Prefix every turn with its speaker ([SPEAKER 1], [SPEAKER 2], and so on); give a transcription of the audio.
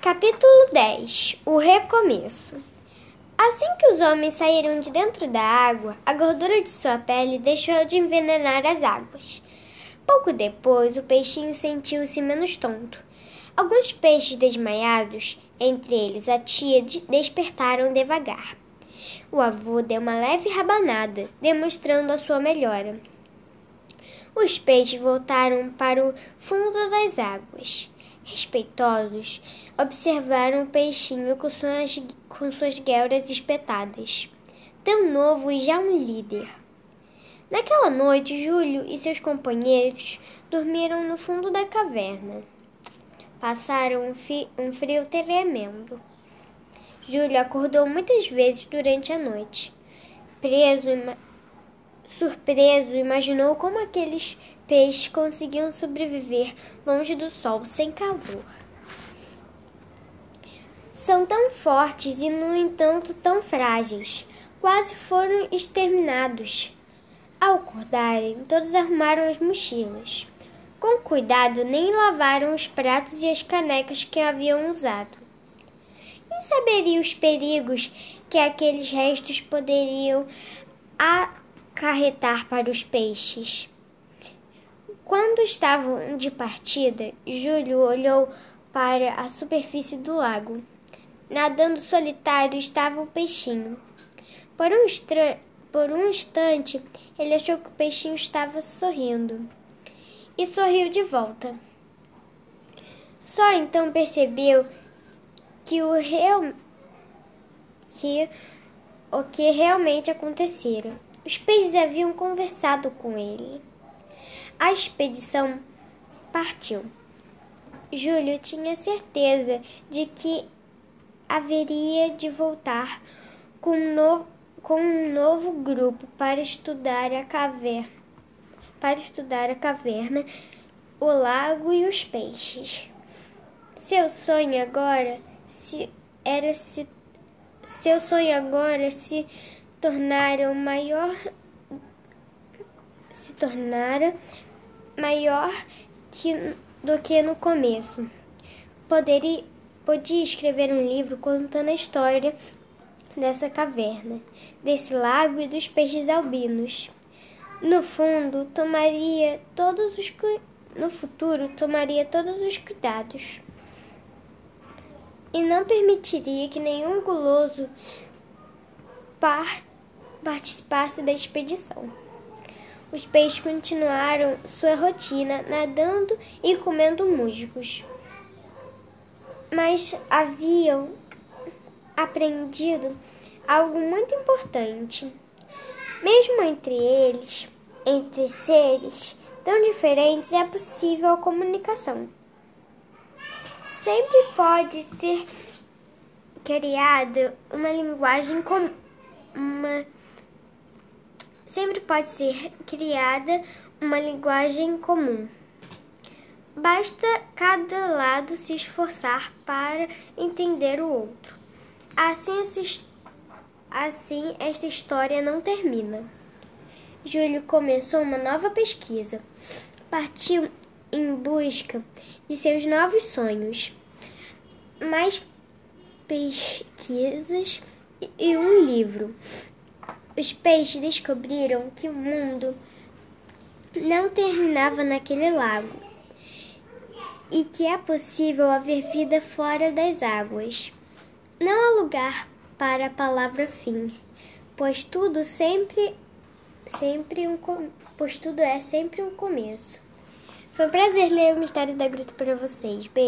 [SPEAKER 1] Capítulo 10 O recomeço Assim que os homens saíram de dentro da água, a gordura de sua pele deixou de envenenar as águas. Pouco depois, o peixinho sentiu-se menos tonto. Alguns peixes desmaiados, entre eles a tia, despertaram devagar. O avô deu uma leve rabanada, demonstrando a sua melhora. Os peixes voltaram para o fundo das águas. Respeitosos, observaram o peixinho com suas, com suas guelras espetadas. Tão novo e já um líder. Naquela noite, Júlio e seus companheiros dormiram no fundo da caverna. Passaram um, um frio tremendo. Júlio acordou muitas vezes durante a noite. Preso, surpreso, imaginou como aqueles peixes conseguiam sobreviver longe do sol sem calor. São tão fortes e, no entanto, tão frágeis. Quase foram exterminados. Ao acordarem, todos arrumaram as mochilas. Com cuidado, nem lavaram os pratos e as canecas que haviam usado. Quem saberia os perigos que aqueles restos poderiam acarretar para os peixes? Quando estavam de partida, Júlio olhou para a superfície do lago. Nadando solitário estava o peixinho. Por um, por um instante, ele achou que o peixinho estava sorrindo e sorriu de volta. Só então percebeu que o real que o que realmente acontecera. Os peixes haviam conversado com ele. A expedição partiu. Júlio tinha certeza de que haveria de voltar com um novo, com um novo grupo para estudar a caverna, para estudar a caverna, o lago e os peixes. Seu sonho agora se era se seu sonho agora se tornara o maior se tornara maior que, do que no começo. Poderia, podia escrever um livro contando a história dessa caverna, desse lago e dos peixes albinos. No fundo, tomaria todos os no futuro tomaria todos os cuidados e não permitiria que nenhum guloso par participasse da expedição. Os peixes continuaram sua rotina, nadando e comendo musgos. Mas haviam aprendido algo muito importante. Mesmo entre eles, entre seres tão diferentes, é possível a comunicação sempre pode ser criada uma linguagem com uma sempre pode ser criada uma linguagem comum. Basta cada lado se esforçar para entender o outro. Assim, assim esta história não termina. Júlio começou uma nova pesquisa. Partiu em busca de seus novos sonhos mais pesquisas e um livro. Os peixes descobriram que o mundo não terminava naquele lago e que é possível haver vida fora das águas. Não há lugar para a palavra fim, pois tudo sempre sempre um pois tudo é sempre um começo. Foi um prazer ler o Mistério da Gruta para vocês. Beijo.